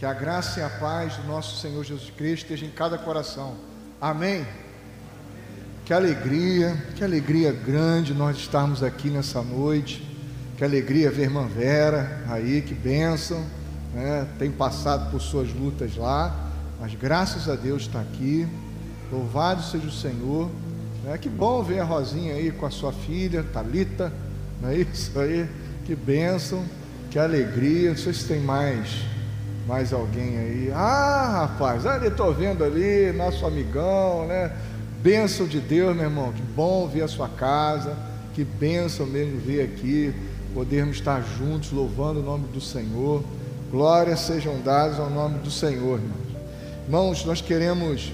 Que a graça e a paz do nosso Senhor Jesus Cristo esteja em cada coração. Amém. Que alegria, que alegria grande nós estarmos aqui nessa noite. Que alegria ver irmã Vera aí, que bênção. Né? Tem passado por suas lutas lá, mas graças a Deus está aqui. Louvado seja o Senhor. É que bom ver a Rosinha aí com a sua filha, Talita, não é isso aí? Que bênção, que alegria. Não sei se tem mais mais alguém aí. Ah, rapaz, ali estou vendo ali, nosso amigão, né? Bênção de Deus, meu irmão. Que bom ver a sua casa. Que bênção mesmo ver aqui, podermos estar juntos louvando o nome do Senhor. Glórias sejam dadas ao nome do Senhor, irmãos. Irmãos, nós queremos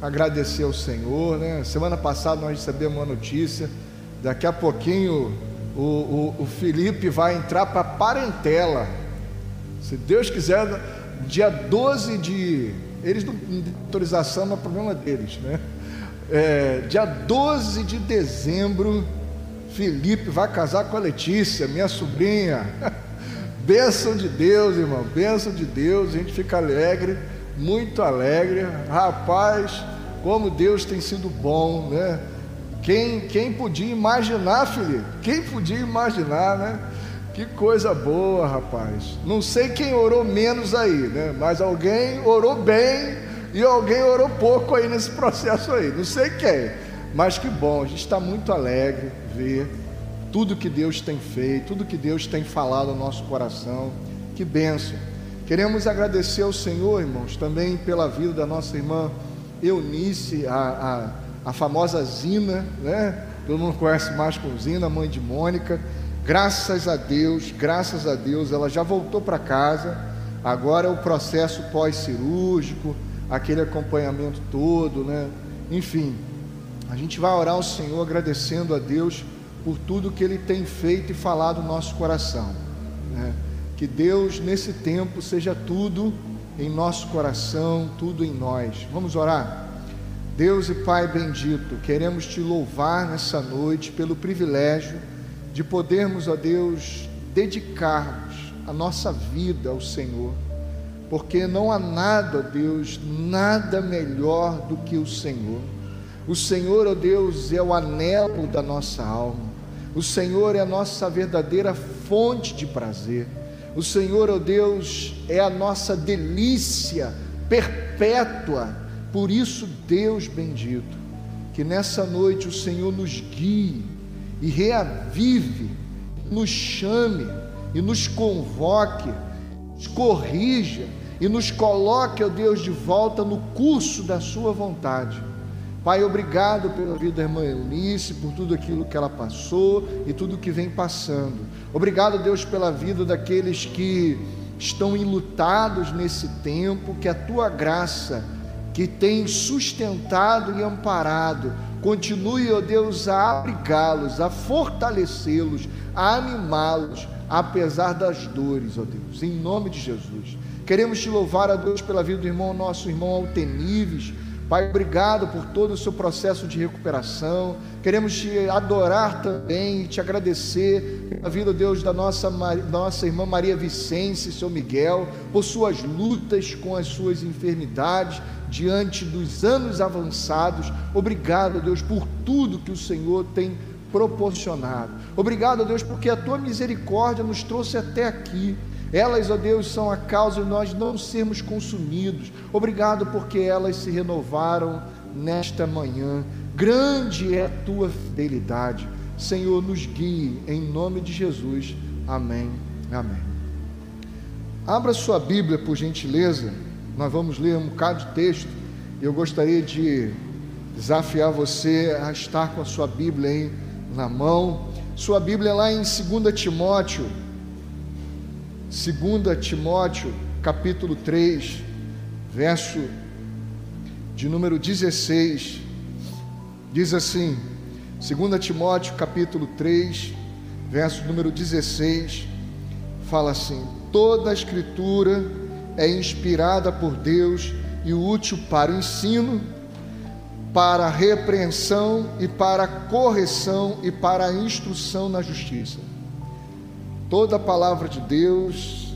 agradecer ao Senhor, né? Semana passada nós recebemos uma notícia. Daqui a pouquinho o, o, o Felipe vai entrar para parentela. Se Deus quiser, dia 12 de. Eles não autorização, mas é problema deles, né? É, dia 12 de dezembro, Felipe vai casar com a Letícia, minha sobrinha. Bênção de Deus, irmão, bênção de Deus, a gente fica alegre, muito alegre. Rapaz, como Deus tem sido bom, né? Quem, quem podia imaginar, Felipe? Quem podia imaginar, né? Que coisa boa, rapaz. Não sei quem orou menos aí, né? Mas alguém orou bem e alguém orou pouco aí nesse processo aí. Não sei quem, mas que bom. A gente está muito alegre ver tudo que Deus tem feito, tudo que Deus tem falado no nosso coração. Que bênção. Queremos agradecer ao Senhor, irmãos, também pela vida da nossa irmã Eunice, a, a, a famosa Zina, né? Todo mundo conhece mais como Zina, mãe de Mônica. Graças a Deus, graças a Deus, ela já voltou para casa. Agora é o processo pós-cirúrgico, aquele acompanhamento todo, né? Enfim, a gente vai orar ao Senhor agradecendo a Deus por tudo que Ele tem feito e falado no nosso coração. Né? Que Deus, nesse tempo, seja tudo em nosso coração, tudo em nós. Vamos orar? Deus e Pai bendito, queremos te louvar nessa noite pelo privilégio de podermos, ó Deus, dedicarmos a nossa vida ao Senhor, porque não há nada, ó Deus, nada melhor do que o Senhor. O Senhor, ó Deus, é o anelo da nossa alma. O Senhor é a nossa verdadeira fonte de prazer. O Senhor, ó Deus, é a nossa delícia perpétua. Por isso, Deus bendito, que nessa noite o Senhor nos guie e reavive, nos chame e nos convoque, nos corrija e nos coloque, ó Deus, de volta no curso da Sua vontade Pai, obrigado pela vida da irmã Eunice, por tudo aquilo que ela passou e tudo que vem passando. Obrigado, Deus, pela vida daqueles que estão enlutados nesse tempo, que a tua graça, que tem sustentado e amparado, continue, ó Deus, a abrigá-los, a fortalecê-los, a animá-los, apesar das dores, ó Deus, em nome de Jesus. Queremos te louvar, a Deus, pela vida do irmão, nosso irmão Altenives Pai, obrigado por todo o seu processo de recuperação. Queremos te adorar também e te agradecer pela vida, Deus, da nossa, nossa irmã Maria Vicência, seu Miguel, por suas lutas com as suas enfermidades diante dos anos avançados. Obrigado, Deus, por tudo que o Senhor tem proporcionado. Obrigado, Deus, porque a tua misericórdia nos trouxe até aqui. Elas, ó Deus, são a causa de nós não sermos consumidos. Obrigado porque elas se renovaram nesta manhã. Grande é a tua fidelidade. Senhor, nos guie em nome de Jesus. Amém. Amém. Abra sua Bíblia, por gentileza. Nós vamos ler um bocado de texto. Eu gostaria de desafiar você a estar com a sua Bíblia aí na mão. Sua Bíblia é lá em 2 Timóteo 2 Timóteo, capítulo 3, verso de número 16, diz assim: 2 Timóteo, capítulo 3, verso número 16, fala assim: toda a escritura é inspirada por Deus e útil para o ensino, para a repreensão e para a correção e para a instrução na justiça Toda a palavra de Deus,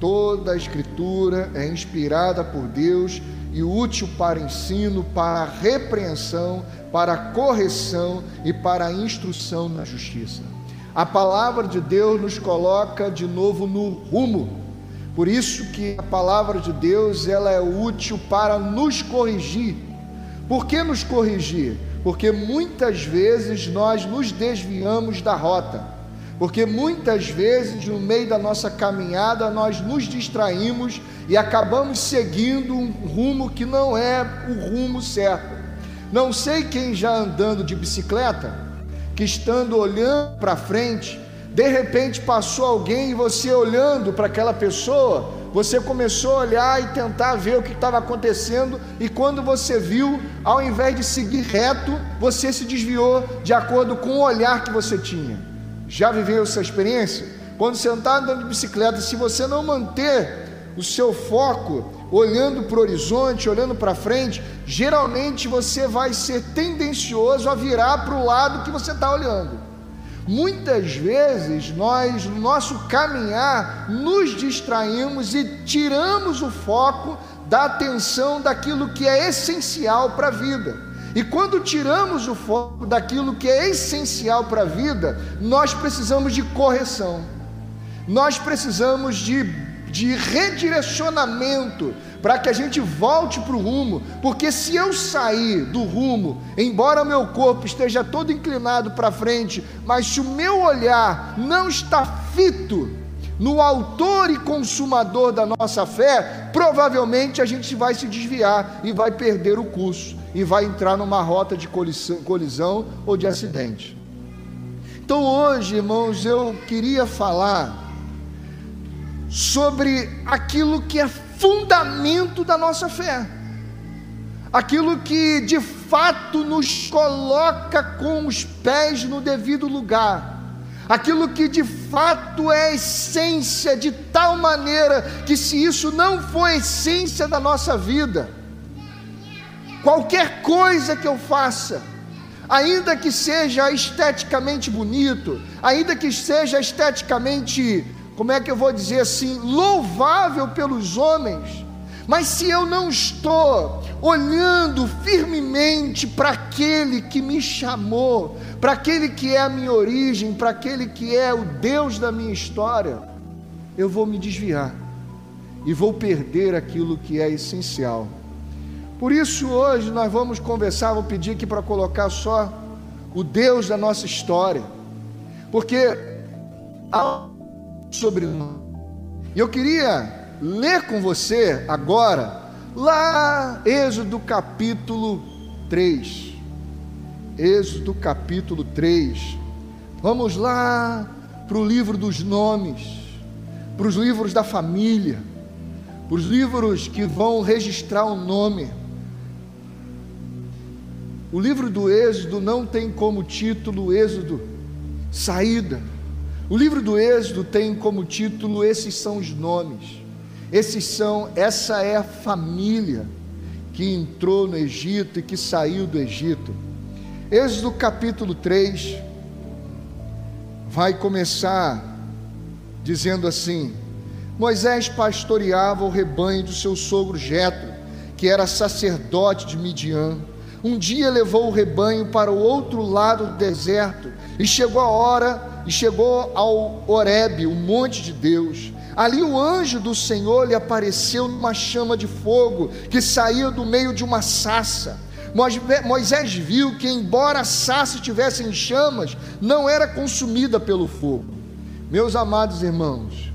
Toda a Escritura é inspirada por Deus e útil para ensino, para repreensão, para correção e para instrução na justiça. A palavra de Deus nos coloca de novo no rumo. Por isso que a palavra de Deus ela é útil para nos corrigir. Por que nos corrigir? Porque muitas vezes nós nos desviamos da rota. Porque muitas vezes no meio da nossa caminhada nós nos distraímos e acabamos seguindo um rumo que não é o rumo certo. Não sei quem já andando de bicicleta, que estando olhando para frente, de repente passou alguém e você olhando para aquela pessoa, você começou a olhar e tentar ver o que estava acontecendo, e quando você viu, ao invés de seguir reto, você se desviou de acordo com o olhar que você tinha. Já viveu essa experiência? Quando você está andando de bicicleta, se você não manter o seu foco olhando para o horizonte, olhando para frente, geralmente você vai ser tendencioso a virar para o lado que você está olhando. Muitas vezes nós, no nosso caminhar, nos distraímos e tiramos o foco da atenção daquilo que é essencial para a vida. E quando tiramos o foco daquilo que é essencial para a vida, nós precisamos de correção, nós precisamos de, de redirecionamento para que a gente volte para o rumo, porque se eu sair do rumo, embora meu corpo esteja todo inclinado para frente, mas se o meu olhar não está fito no autor e consumador da nossa fé, provavelmente a gente vai se desviar e vai perder o curso e vai entrar numa rota de colisão, colisão ou de acidente. Então hoje, irmãos, eu queria falar sobre aquilo que é fundamento da nossa fé, aquilo que de fato nos coloca com os pés no devido lugar, aquilo que de fato é essência de tal maneira que se isso não for essência da nossa vida, Qualquer coisa que eu faça, ainda que seja esteticamente bonito, ainda que seja esteticamente, como é que eu vou dizer assim, louvável pelos homens, mas se eu não estou olhando firmemente para aquele que me chamou, para aquele que é a minha origem, para aquele que é o Deus da minha história, eu vou me desviar e vou perder aquilo que é essencial. Por isso, hoje nós vamos conversar. Vou pedir aqui para colocar só o Deus da nossa história, porque há sobrenome. E eu queria ler com você agora, lá, Êxodo capítulo 3. Êxodo capítulo 3. Vamos lá para o livro dos nomes, para os livros da família, para os livros que vão registrar o nome o livro do Êxodo não tem como título Êxodo, saída. O livro do Êxodo tem como título esses são os nomes. Esses são, essa é a família que entrou no Egito e que saiu do Egito. Êxodo capítulo 3 vai começar dizendo assim: Moisés pastoreava o rebanho do seu sogro Jetro, que era sacerdote de Midian um dia levou o rebanho para o outro lado do deserto e chegou a hora e chegou ao Horebe, o monte de Deus. Ali o anjo do Senhor lhe apareceu numa chama de fogo que saía do meio de uma sassa. Moisés viu que, embora a sassa estivesse em chamas, não era consumida pelo fogo. Meus amados irmãos,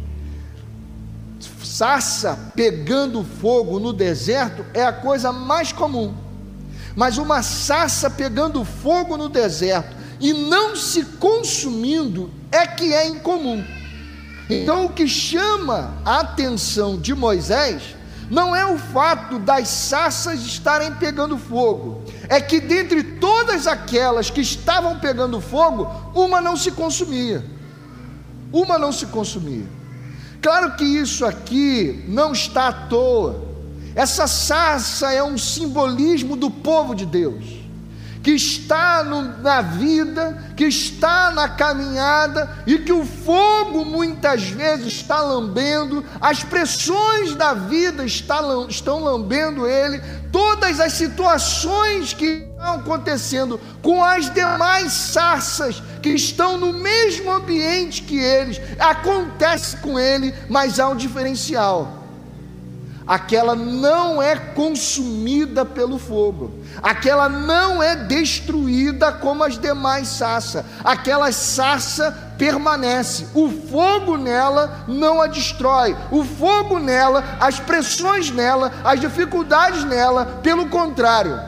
sassa pegando fogo no deserto é a coisa mais comum mas uma sarça pegando fogo no deserto e não se consumindo é que é incomum. Então, o que chama a atenção de Moisés não é o fato das sarças estarem pegando fogo, é que dentre todas aquelas que estavam pegando fogo, uma não se consumia. Uma não se consumia. Claro que isso aqui não está à toa. Essa sarça é um simbolismo do povo de Deus, que está no, na vida, que está na caminhada e que o fogo muitas vezes está lambendo, as pressões da vida está, estão lambendo ele, todas as situações que estão acontecendo com as demais sarças que estão no mesmo ambiente que eles, acontece com ele, mas há um diferencial aquela não é consumida pelo fogo, aquela não é destruída como as demais sarças, aquela sarça permanece, o fogo nela não a destrói, o fogo nela, as pressões nela, as dificuldades nela, pelo contrário,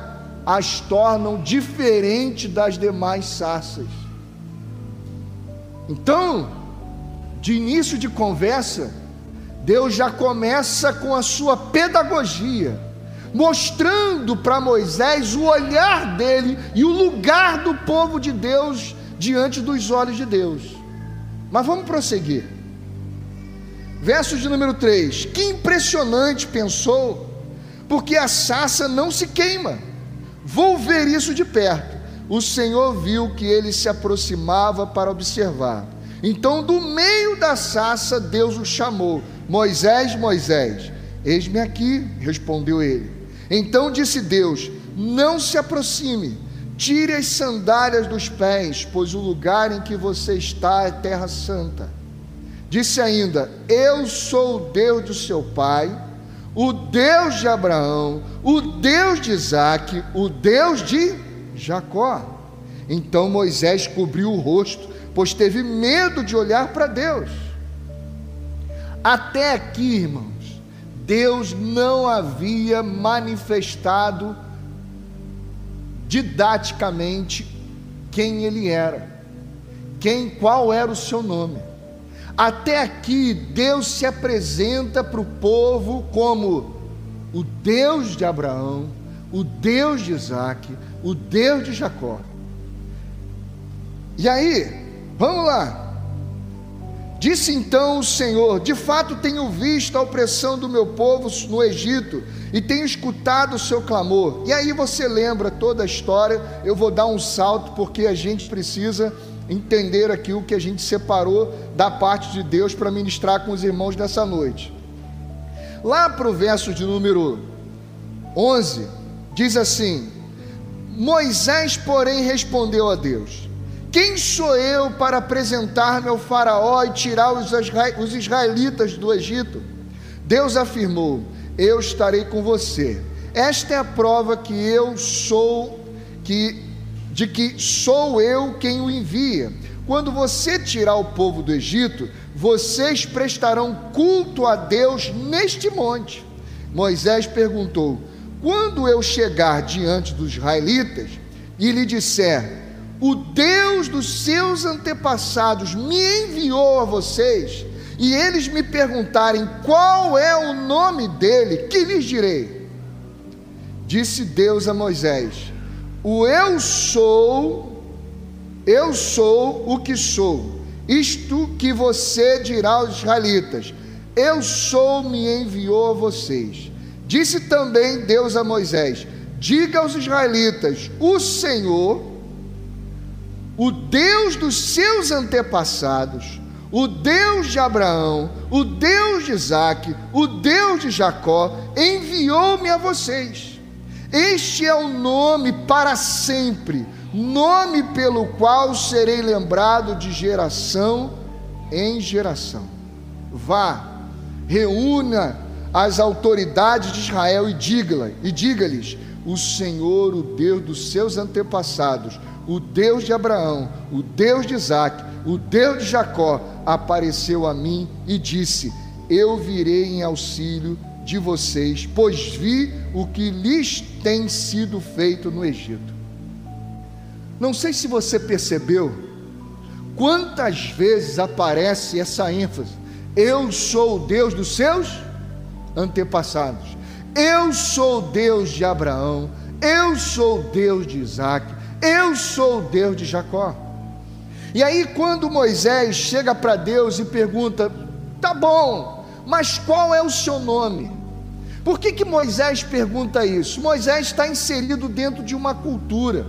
as tornam diferente das demais sarças. Então, de início de conversa, Deus já começa com a sua pedagogia, mostrando para Moisés o olhar dele e o lugar do povo de Deus diante dos olhos de Deus. Mas vamos prosseguir. Verso de número 3: Que impressionante, pensou, porque a sassa não se queima. Vou ver isso de perto. O Senhor viu que ele se aproximava para observar. Então, do meio da sassa, Deus o chamou Moisés, Moisés, eis-me aqui, respondeu ele. Então disse Deus: Não se aproxime, tire as sandálias dos pés, pois o lugar em que você está é terra santa. Disse ainda: Eu sou o Deus do seu pai, o Deus de Abraão, o Deus de Isaque, o Deus de Jacó. Então Moisés cobriu o rosto, pois teve medo de olhar para Deus. Até aqui, irmãos, Deus não havia manifestado didaticamente quem ele era, quem, qual era o seu nome. Até aqui, Deus se apresenta para o povo como o Deus de Abraão, o Deus de Isaac, o Deus de Jacó. E aí, vamos lá, Disse então o Senhor: De fato tenho visto a opressão do meu povo no Egito e tenho escutado o seu clamor. E aí você lembra toda a história. Eu vou dar um salto porque a gente precisa entender aqui o que a gente separou da parte de Deus para ministrar com os irmãos dessa noite. Lá para o verso de número 11, diz assim: Moisés, porém, respondeu a Deus: quem sou eu para apresentar-me ao Faraó e tirar os israelitas do Egito? Deus afirmou: Eu estarei com você. Esta é a prova que eu sou, que, de que sou eu quem o envia. Quando você tirar o povo do Egito, vocês prestarão culto a Deus neste monte. Moisés perguntou: Quando eu chegar diante dos israelitas e lhe disser, o Deus dos seus antepassados me enviou a vocês, e eles me perguntarem qual é o nome dele, que lhes direi? Disse Deus a Moisés: O eu sou, eu sou o que sou, isto que você dirá aos israelitas: Eu sou, me enviou a vocês. Disse também Deus a Moisés: Diga aos israelitas: O Senhor, o Deus dos seus antepassados, o Deus de Abraão, o Deus de Isaac, o Deus de Jacó, enviou-me a vocês. Este é o nome para sempre, nome pelo qual serei lembrado de geração em geração. Vá, reúna as autoridades de Israel e diga-lhes: diga o Senhor, o Deus dos seus antepassados, o Deus de Abraão, o Deus de Isaac, o Deus de Jacó, apareceu a mim e disse: Eu virei em auxílio de vocês, pois vi o que lhes tem sido feito no Egito. Não sei se você percebeu quantas vezes aparece essa ênfase: Eu sou o Deus dos seus antepassados, eu sou o Deus de Abraão, eu sou o Deus de Isaac, eu sou o Deus de Jacó. E aí, quando Moisés chega para Deus e pergunta: Tá bom, mas qual é o seu nome? Por que, que Moisés pergunta isso? Moisés está inserido dentro de uma cultura.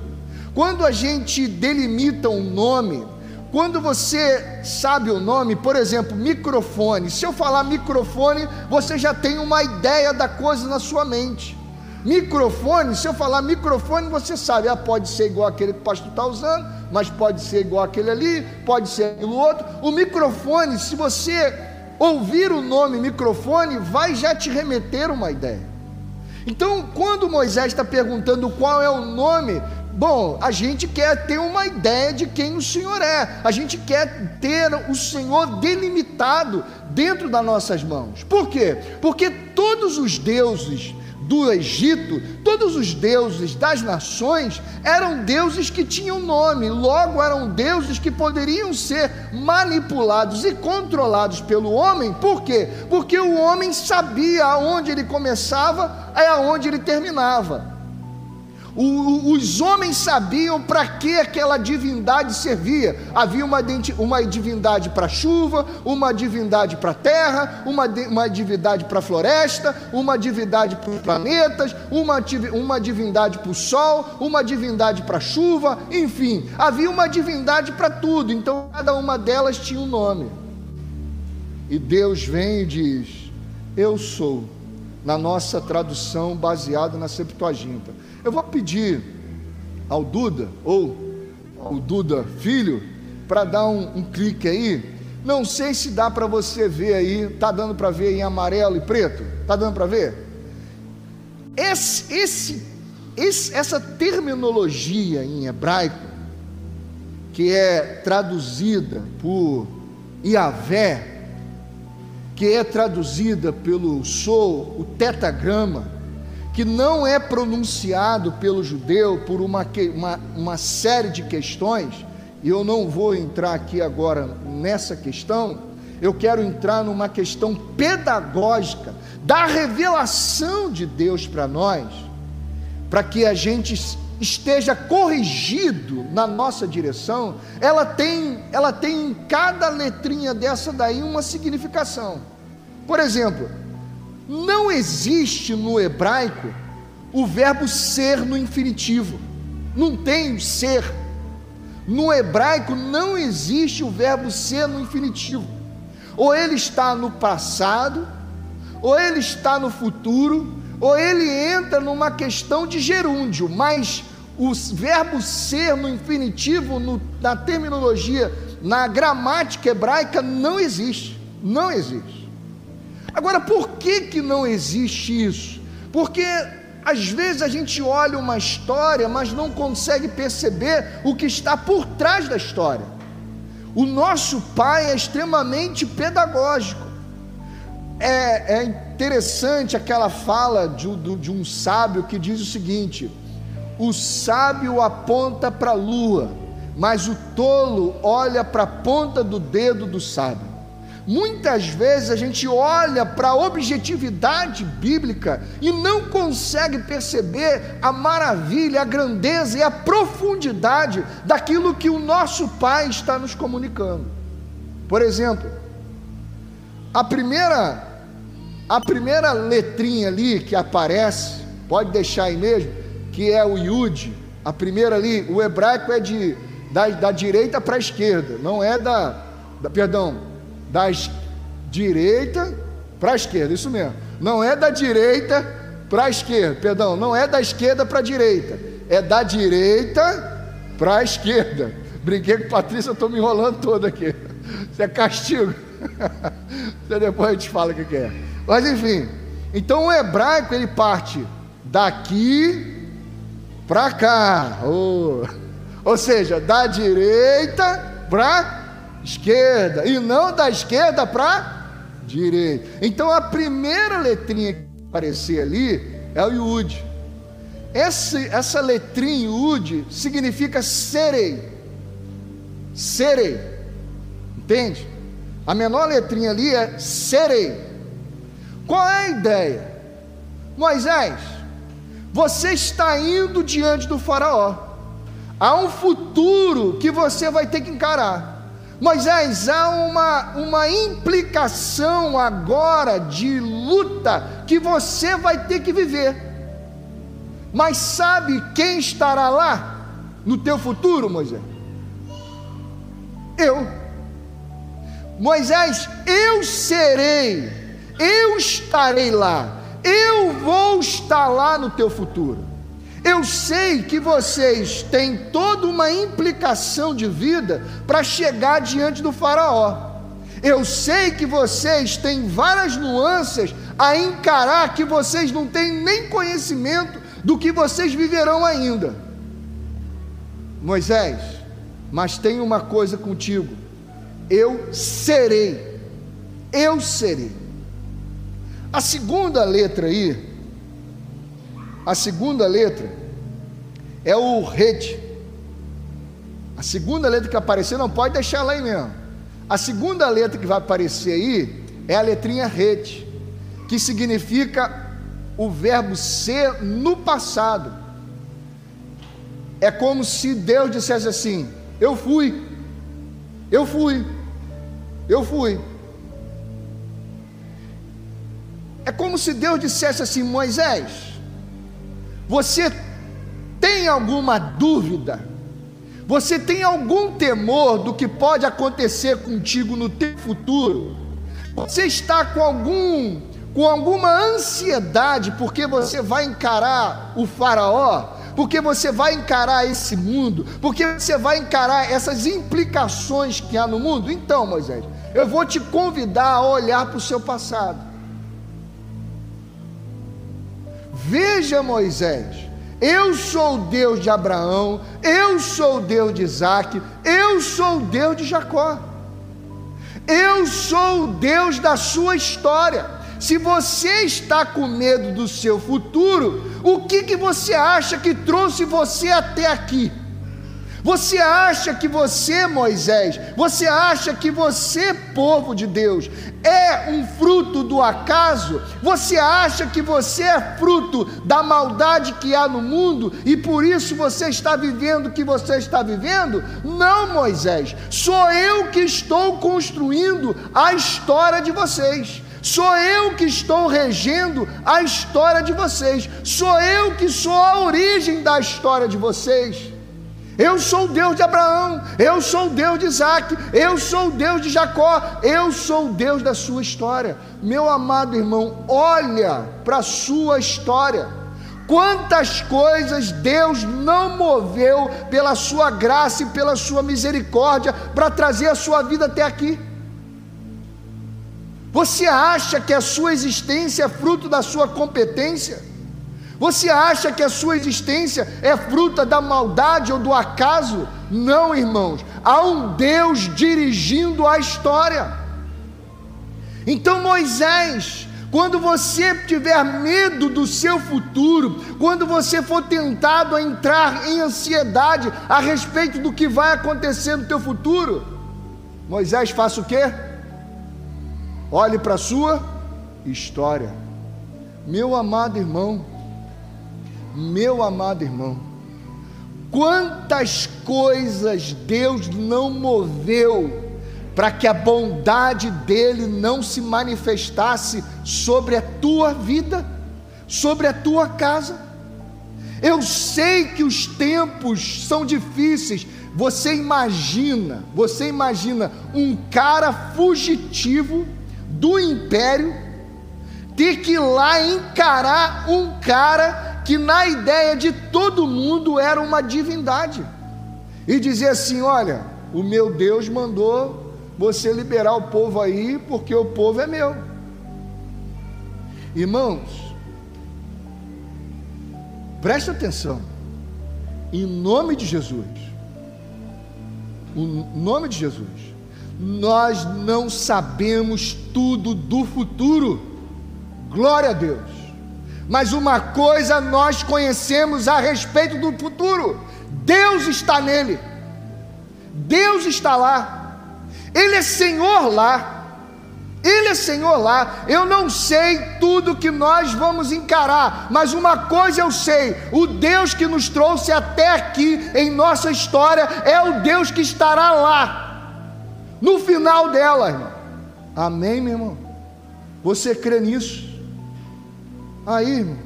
quando a gente delimita um nome, quando você sabe o nome, por exemplo, microfone, se eu falar microfone, você já tem uma ideia da coisa na sua mente. Microfone, se eu falar microfone, você sabe, ah, pode ser igual aquele que o pastor está usando, mas pode ser igual aquele ali, pode ser aquilo outro. O microfone, se você ouvir o nome microfone, vai já te remeter uma ideia. Então, quando Moisés está perguntando qual é o nome, bom, a gente quer ter uma ideia de quem o Senhor é, a gente quer ter o Senhor delimitado dentro das nossas mãos. Por quê? Porque todos os deuses do Egito, todos os deuses das nações eram deuses que tinham nome, logo eram deuses que poderiam ser manipulados e controlados pelo homem, por quê? Porque o homem sabia aonde ele começava e aonde ele terminava. O, os homens sabiam para que aquela divindade servia. Havia uma, uma divindade para chuva, uma divindade para terra, uma, uma divindade para floresta, uma divindade para planetas, uma, uma divindade para o sol, uma divindade para chuva, enfim, havia uma divindade para tudo. Então cada uma delas tinha um nome. E Deus vem e diz: Eu sou, na nossa tradução baseada na Septuaginta. Eu vou pedir ao Duda, ou ao Duda Filho, para dar um, um, clique aí. Não sei se dá para você ver aí, tá dando para ver em amarelo e preto? Tá dando para ver? Esse, esse, esse, essa terminologia em hebraico, que é traduzida por Iavé, que é traduzida pelo sou, o tetagrama, que não é pronunciado pelo judeu por uma, uma, uma série de questões, e eu não vou entrar aqui agora nessa questão, eu quero entrar numa questão pedagógica da revelação de Deus para nós, para que a gente esteja corrigido na nossa direção, ela tem, ela tem em cada letrinha dessa daí uma significação. Por exemplo, não existe no hebraico o verbo ser no infinitivo. Não tem ser. No hebraico não existe o verbo ser no infinitivo. Ou ele está no passado, ou ele está no futuro, ou ele entra numa questão de gerúndio, mas o verbo ser no infinitivo, no, na terminologia, na gramática hebraica, não existe. Não existe. Agora, por que, que não existe isso? Porque às vezes a gente olha uma história, mas não consegue perceber o que está por trás da história. O nosso pai é extremamente pedagógico. É, é interessante aquela fala de, de um sábio que diz o seguinte: o sábio aponta para a lua, mas o tolo olha para a ponta do dedo do sábio. Muitas vezes a gente olha para a objetividade bíblica e não consegue perceber a maravilha, a grandeza e a profundidade daquilo que o nosso Pai está nos comunicando. Por exemplo, a primeira a primeira letrinha ali que aparece, pode deixar aí mesmo, que é o Yud, a primeira ali, o hebraico é de da, da direita para a esquerda, não é da, da perdão, da direita para a esquerda, isso mesmo. Não é da direita para a esquerda, perdão, não é da esquerda para a direita, é da direita para a esquerda. Brinquei com Patrícia, estou me enrolando todo aqui. Isso é castigo. depois a gente fala o que é. Mas enfim, então o hebraico ele parte daqui para cá, ou, ou seja, da direita para esquerda, e não da esquerda para direita. Então a primeira letrinha que aparecer ali é o Yud. Esse, essa letrinha Yud significa serei. Serei. Entende? A menor letrinha ali é serei. Qual é a ideia? Moisés, você está indo diante do Faraó. Há um futuro que você vai ter que encarar. Moisés, há uma, uma implicação agora de luta que você vai ter que viver. Mas sabe quem estará lá? no teu futuro, Moisés? Eu. Moisés, eu serei, eu estarei lá, eu vou estar lá no teu futuro. Eu sei que vocês têm toda uma implicação de vida para chegar diante do Faraó. Eu sei que vocês têm várias nuances a encarar que vocês não têm nem conhecimento do que vocês viverão ainda. Moisés, mas tem uma coisa contigo: eu serei, eu serei. A segunda letra aí, a segunda letra é o rede. A segunda letra que aparecer, não pode deixar lá aí mesmo. A segunda letra que vai aparecer aí é a letrinha rede, que significa o verbo ser no passado. É como se Deus dissesse assim: Eu fui, eu fui, eu fui. É como se Deus dissesse assim: Moisés, você tem alguma dúvida? Você tem algum temor do que pode acontecer contigo no teu futuro? Você está com algum com alguma ansiedade porque você vai encarar o faraó? Porque você vai encarar esse mundo? Porque você vai encarar essas implicações que há no mundo? Então, Moisés, eu vou te convidar a olhar para o seu passado. Veja, Moisés, eu sou o Deus de Abraão, eu sou o Deus de Isaac, eu sou o Deus de Jacó. Eu sou o Deus da sua história. Se você está com medo do seu futuro, o que, que você acha que trouxe você até aqui? Você acha que você, Moisés, você acha que você, povo de Deus, é um fruto do acaso? Você acha que você é fruto da maldade que há no mundo e por isso você está vivendo o que você está vivendo? Não, Moisés, sou eu que estou construindo a história de vocês. Sou eu que estou regendo a história de vocês. Sou eu que sou a origem da história de vocês. Eu sou o Deus de Abraão, eu sou o Deus de Isaac, eu sou o Deus de Jacó, eu sou o Deus da sua história. Meu amado irmão, olha para a sua história. Quantas coisas Deus não moveu pela sua graça e pela sua misericórdia para trazer a sua vida até aqui. Você acha que a sua existência é fruto da sua competência? Você acha que a sua existência é fruta da maldade ou do acaso? Não, irmãos. Há um Deus dirigindo a história. Então, Moisés, quando você tiver medo do seu futuro, quando você for tentado a entrar em ansiedade a respeito do que vai acontecer no teu futuro, Moisés faça o quê? Olhe para a sua história. Meu amado irmão, meu amado irmão, quantas coisas Deus não moveu para que a bondade dele não se manifestasse sobre a tua vida, sobre a tua casa. Eu sei que os tempos são difíceis. Você imagina, você imagina um cara fugitivo do império ter que ir lá encarar um cara que na ideia de todo mundo era uma divindade, e dizer assim: olha, o meu Deus mandou você liberar o povo aí, porque o povo é meu. Irmãos, preste atenção, em nome de Jesus, em nome de Jesus, nós não sabemos tudo do futuro, glória a Deus. Mas uma coisa nós conhecemos a respeito do futuro: Deus está nele, Deus está lá, Ele é Senhor lá. Ele é Senhor lá. Eu não sei tudo que nós vamos encarar, mas uma coisa eu sei: o Deus que nos trouxe até aqui em nossa história é o Deus que estará lá, no final dela, irmão. Amém, meu irmão? Você crê nisso? Aí, irmãos,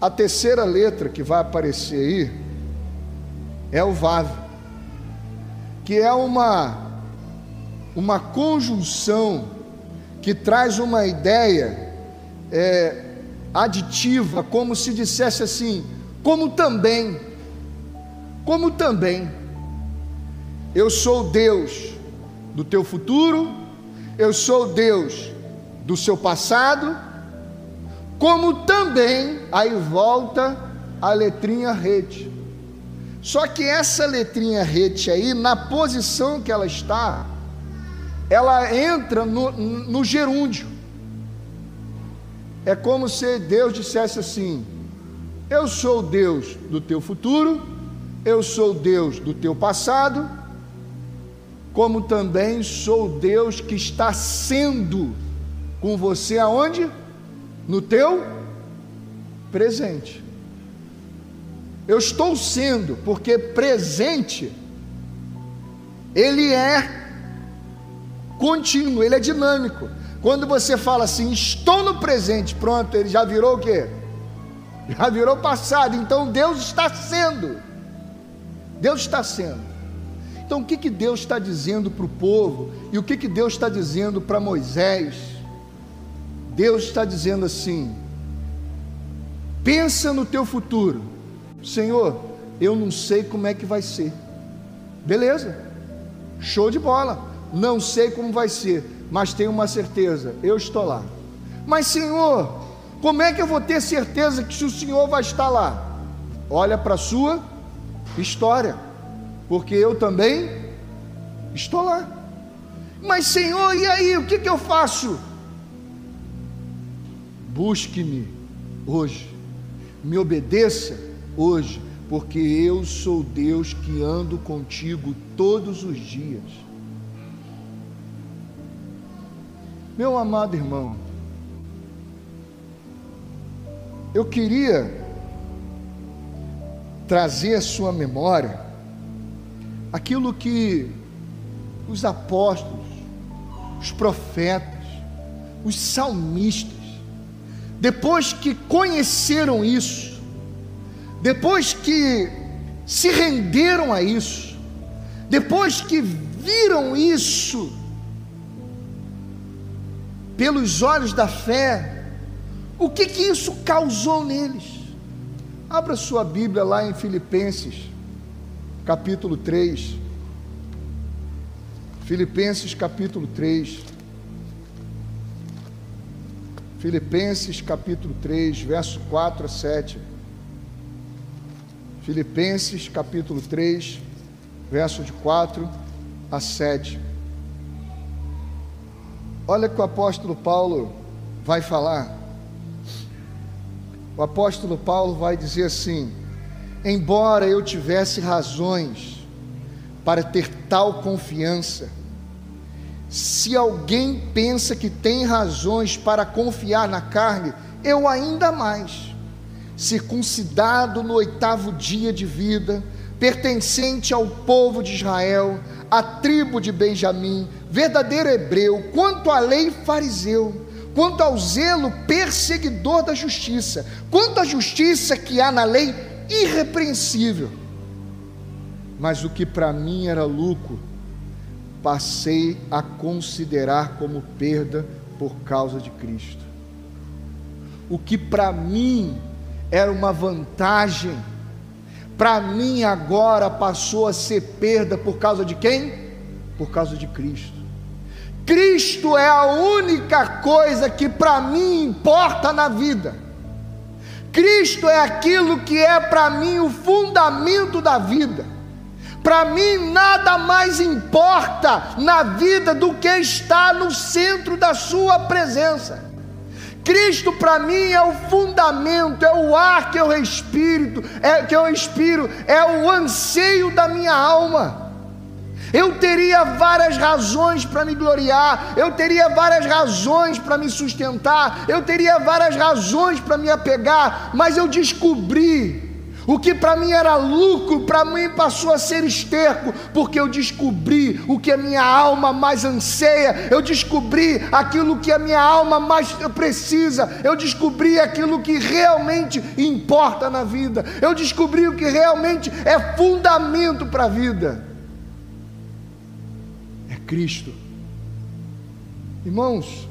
a terceira letra que vai aparecer aí é o Vav, que é uma, uma conjunção que traz uma ideia é, aditiva, como se dissesse assim, como também, como também, eu sou Deus do teu futuro, eu sou Deus do seu passado, como também, aí volta a letrinha rede. Só que essa letrinha rede aí, na posição que ela está, ela entra no, no gerúndio. É como se Deus dissesse assim: Eu sou Deus do teu futuro, eu sou Deus do teu passado, como também sou Deus que está sendo com você aonde? No teu presente. Eu estou sendo, porque presente, ele é contínuo, ele é dinâmico. Quando você fala assim, estou no presente, pronto, ele já virou o quê? Já virou passado. Então Deus está sendo. Deus está sendo. Então o que, que Deus está dizendo para o povo? E o que, que Deus está dizendo para Moisés? Deus está dizendo assim: pensa no teu futuro, Senhor, eu não sei como é que vai ser, beleza, show de bola, não sei como vai ser, mas tenho uma certeza, eu estou lá. Mas Senhor, como é que eu vou ter certeza que o Senhor vai estar lá? Olha para a sua história, porque eu também estou lá. Mas Senhor, e aí, o que, que eu faço? Busque-me hoje, me obedeça hoje, porque eu sou Deus que ando contigo todos os dias. Meu amado irmão, eu queria trazer à sua memória aquilo que os apóstolos, os profetas, os salmistas, depois que conheceram isso, depois que se renderam a isso, depois que viram isso pelos olhos da fé, o que que isso causou neles? Abra sua Bíblia lá em Filipenses, capítulo 3. Filipenses capítulo 3. Filipenses capítulo 3, verso 4 a 7. Filipenses capítulo 3, verso de 4 a 7. Olha que o apóstolo Paulo vai falar. O apóstolo Paulo vai dizer assim: Embora eu tivesse razões para ter tal confiança, se alguém pensa que tem razões para confiar na carne, eu ainda mais, circuncidado no oitavo dia de vida, pertencente ao povo de Israel, à tribo de Benjamim, verdadeiro hebreu, quanto à lei fariseu, quanto ao zelo perseguidor da justiça, quanto à justiça que há na lei irrepreensível. Mas o que para mim era lucro, passei a considerar como perda por causa de Cristo. O que para mim era uma vantagem, para mim agora passou a ser perda por causa de quem? Por causa de Cristo. Cristo é a única coisa que para mim importa na vida. Cristo é aquilo que é para mim o fundamento da vida. Para mim, nada mais importa na vida do que estar no centro da Sua presença. Cristo para mim é o fundamento, é o ar que eu respiro, é que eu respiro, é o anseio da minha alma. Eu teria várias razões para me gloriar, eu teria várias razões para me sustentar, eu teria várias razões para me apegar, mas eu descobri O que para mim era lucro, para mim passou a ser esterco, porque eu descobri o que a minha alma mais anseia, eu descobri aquilo que a minha alma mais precisa, eu descobri aquilo que realmente importa na vida, eu descobri o que realmente é fundamento para a vida. É Cristo. Irmãos,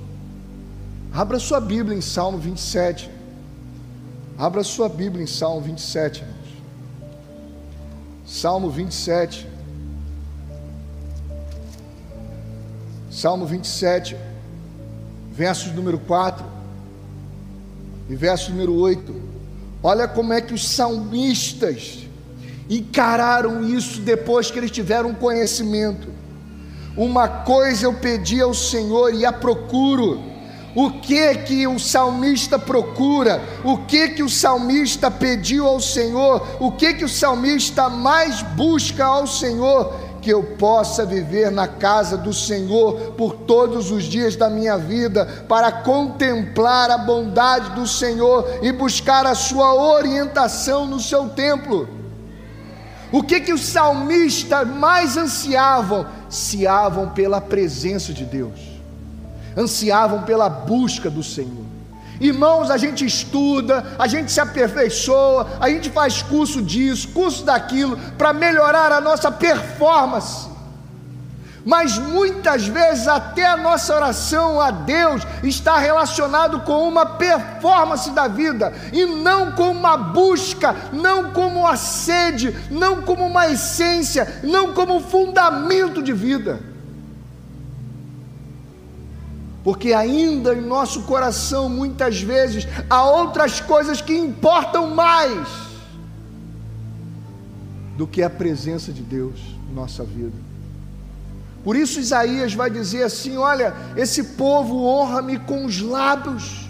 abra sua Bíblia em Salmo 27. Abra sua Bíblia em Salmo 27, irmãos. Salmo 27. Salmo 27, versos número 4 e verso número 8. Olha como é que os salmistas encararam isso depois que eles tiveram conhecimento. Uma coisa eu pedi ao Senhor e a procuro o que que o salmista procura? O que que o salmista pediu ao Senhor? O que que o salmista mais busca ao Senhor? Que eu possa viver na casa do Senhor por todos os dias da minha vida, para contemplar a bondade do Senhor e buscar a sua orientação no seu templo. O que que os salmistas mais ansiavam? Ansiavam pela presença de Deus ansiavam pela busca do Senhor. Irmãos, a gente estuda, a gente se aperfeiçoa, a gente faz curso disso, curso daquilo, para melhorar a nossa performance. Mas muitas vezes até a nossa oração a Deus está relacionado com uma performance da vida e não com uma busca, não como uma sede, não como uma essência, não como um fundamento de vida porque ainda em nosso coração muitas vezes há outras coisas que importam mais do que a presença de Deus em nossa vida. Por isso Isaías vai dizer assim: Olha, esse povo honra-me com os lábios,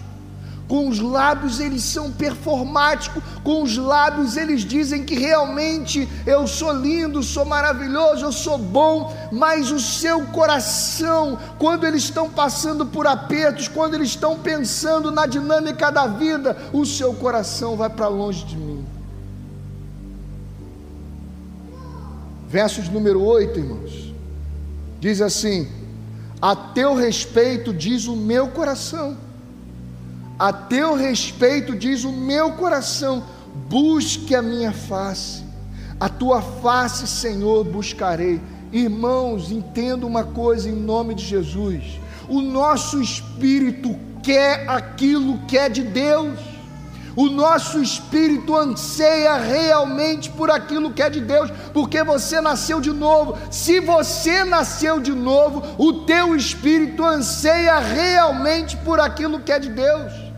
com os lábios eles são performáticos, com os lábios eles dizem que realmente eu sou lindo, sou maravilhoso, eu sou bom, mas o seu coração, quando eles estão passando por apertos, quando eles estão pensando na dinâmica da vida, o seu coração vai para longe de mim. Versos número 8, irmãos, diz assim: A teu respeito diz o meu coração a teu respeito, diz o meu coração: busque a minha face, a tua face, Senhor, buscarei. Irmãos, entenda uma coisa em nome de Jesus: o nosso espírito quer aquilo que é de Deus. O nosso espírito anseia realmente por aquilo que é de Deus, porque você nasceu de novo. Se você nasceu de novo, o teu espírito anseia realmente por aquilo que é de Deus.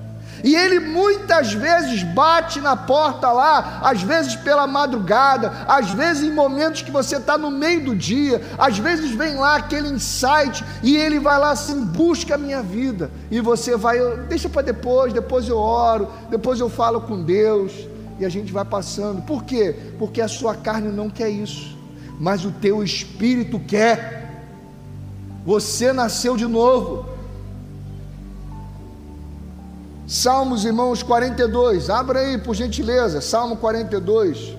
E ele muitas vezes bate na porta lá, às vezes pela madrugada, às vezes em momentos que você está no meio do dia, às vezes vem lá aquele insight e ele vai lá assim, busca a minha vida. E você vai, deixa para depois, depois eu oro, depois eu falo com Deus. E a gente vai passando. Por quê? Porque a sua carne não quer isso, mas o teu espírito quer. Você nasceu de novo. Salmos, irmãos, 42, abra aí por gentileza, Salmo 42.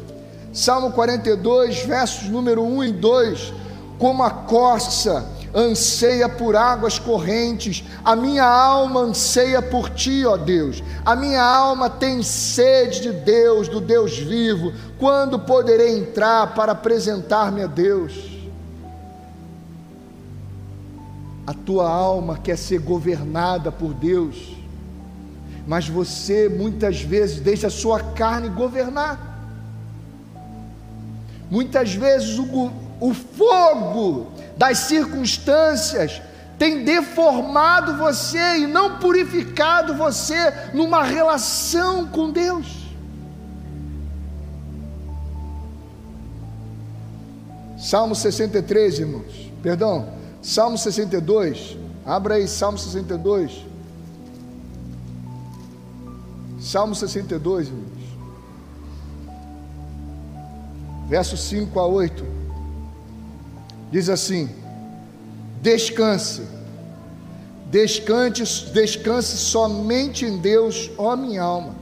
Salmo 42, versos número 1 e 2. Como a corça anseia por águas correntes, a minha alma anseia por ti, ó Deus. A minha alma tem sede de Deus, do Deus vivo. Quando poderei entrar para apresentar-me a Deus? A tua alma quer ser governada por Deus mas você muitas vezes deixa a sua carne governar. Muitas vezes o, o fogo das circunstâncias tem deformado você e não purificado você numa relação com Deus. Salmo 63, irmãos. Perdão, Salmo 62. Abra aí, Salmo 62. Salmo 62, irmãos. Verso 5 a 8. Diz assim: Descanse, descanse, descanse somente em Deus, ó minha alma.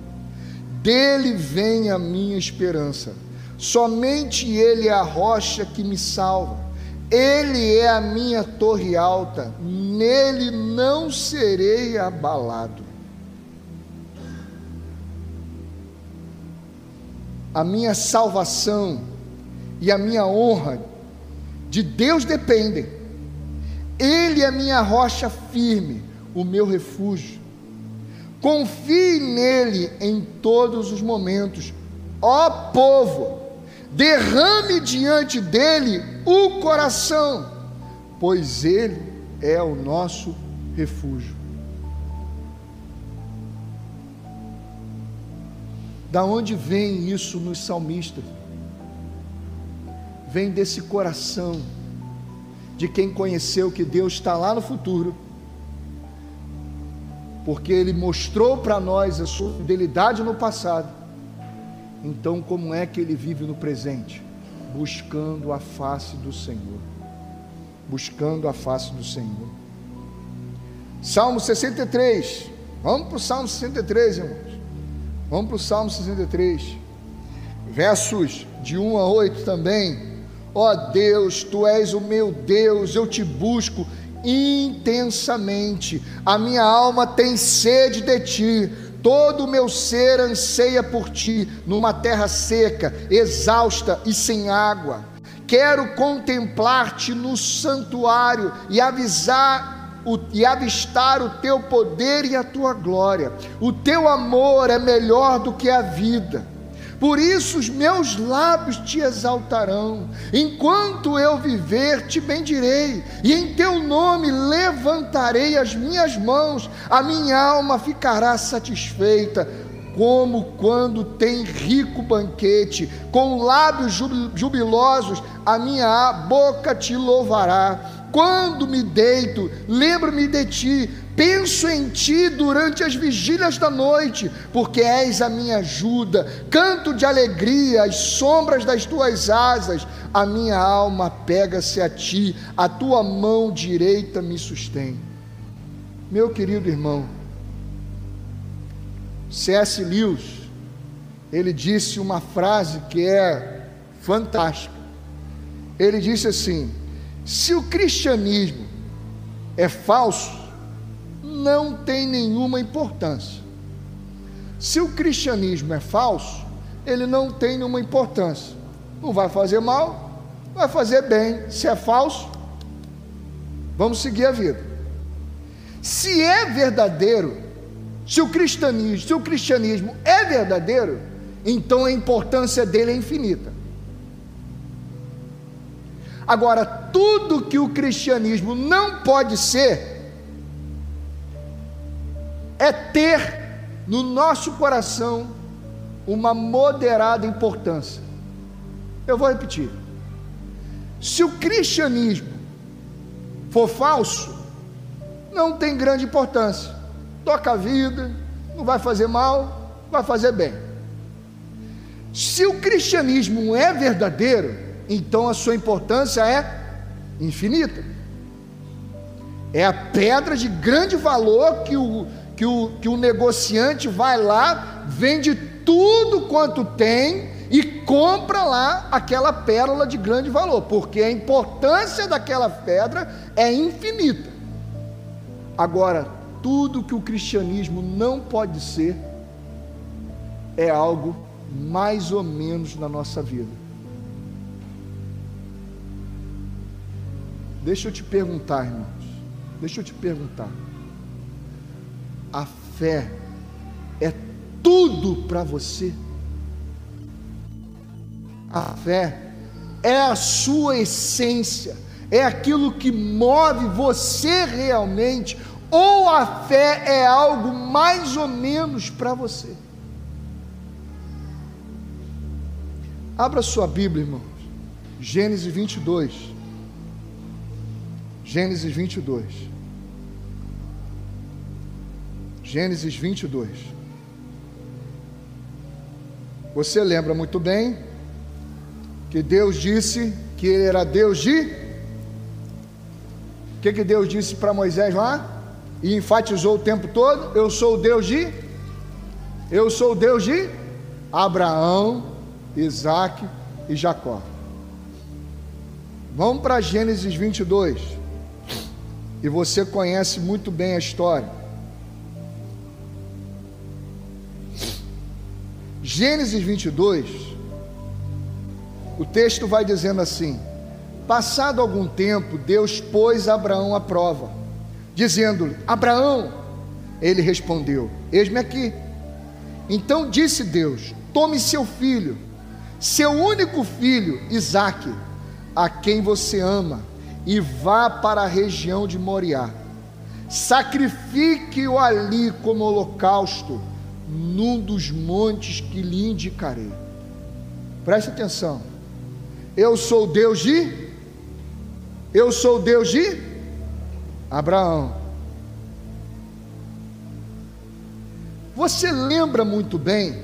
dele vem a minha esperança. Somente ele é a rocha que me salva. Ele é a minha torre alta, nele não serei abalado. A minha salvação e a minha honra de Deus dependem. Ele é minha rocha firme, o meu refúgio. Confie nele em todos os momentos, ó povo derrame diante dele o coração, pois ele é o nosso refúgio. Da onde vem isso nos salmistas? Vem desse coração de quem conheceu que Deus está lá no futuro, porque Ele mostrou para nós a sua fidelidade no passado então, como é que ele vive no presente? Buscando a face do Senhor. Buscando a face do Senhor. Salmo 63. Vamos para o Salmo 63, irmãos. Vamos para o Salmo 63. Versos de 1 a 8 também. Ó oh Deus, tu és o meu Deus, eu te busco intensamente. A minha alma tem sede de ti Todo o meu ser anseia por ti, numa terra seca, exausta e sem água. Quero contemplar-te no santuário e avisar e avistar o teu poder e a tua glória. O teu amor é melhor do que a vida por isso os meus lábios te exaltarão. Enquanto eu viver, te bendirei, e em teu nome levantarei as minhas mãos. A minha alma ficará satisfeita, como quando tem rico banquete, com lábios jubilosos, a minha boca te louvará. Quando me deito, lembro-me de ti, Penso em ti durante as vigílias da noite, porque és a minha ajuda. Canto de alegria às sombras das tuas asas. A minha alma pega-se a ti, a tua mão direita me sustém. Meu querido irmão, C.S. Lewis, ele disse uma frase que é fantástica. Ele disse assim: se o cristianismo é falso, não tem nenhuma importância. Se o cristianismo é falso, ele não tem nenhuma importância. Não vai fazer mal, vai fazer bem. Se é falso, vamos seguir a vida. Se é verdadeiro, se o cristianismo, se o cristianismo é verdadeiro, então a importância dele é infinita. Agora, tudo que o cristianismo não pode ser, é ter no nosso coração uma moderada importância. Eu vou repetir. Se o cristianismo for falso, não tem grande importância. Toca a vida, não vai fazer mal, vai fazer bem. Se o cristianismo é verdadeiro, então a sua importância é infinita. É a pedra de grande valor que o que o, que o negociante vai lá, vende tudo quanto tem e compra lá aquela pérola de grande valor, porque a importância daquela pedra é infinita. Agora, tudo que o cristianismo não pode ser é algo mais ou menos na nossa vida. Deixa eu te perguntar, irmãos. Deixa eu te perguntar. A fé é tudo para você. A fé é a sua essência, é aquilo que move você realmente, ou a fé é algo mais ou menos para você. Abra sua Bíblia, irmãos. Gênesis 22. Gênesis 22. Gênesis 22. Você lembra muito bem que Deus disse que ele era Deus de. O que, que Deus disse para Moisés lá? E enfatizou o tempo todo: Eu sou o Deus de. Eu sou o Deus de Abraão, Isaac e Jacó. Vamos para Gênesis 22. E você conhece muito bem a história. Gênesis 22, o texto vai dizendo assim: Passado algum tempo, Deus pôs Abraão à prova, dizendo-lhe: Abraão, ele respondeu: Eis-me aqui. Então disse Deus: Tome seu filho, seu único filho, Isaque a quem você ama, e vá para a região de Moriá. Sacrifique-o ali como holocausto, num dos montes que lhe indicarei. Preste atenção. Eu sou Deus de Eu sou Deus de Abraão. Você lembra muito bem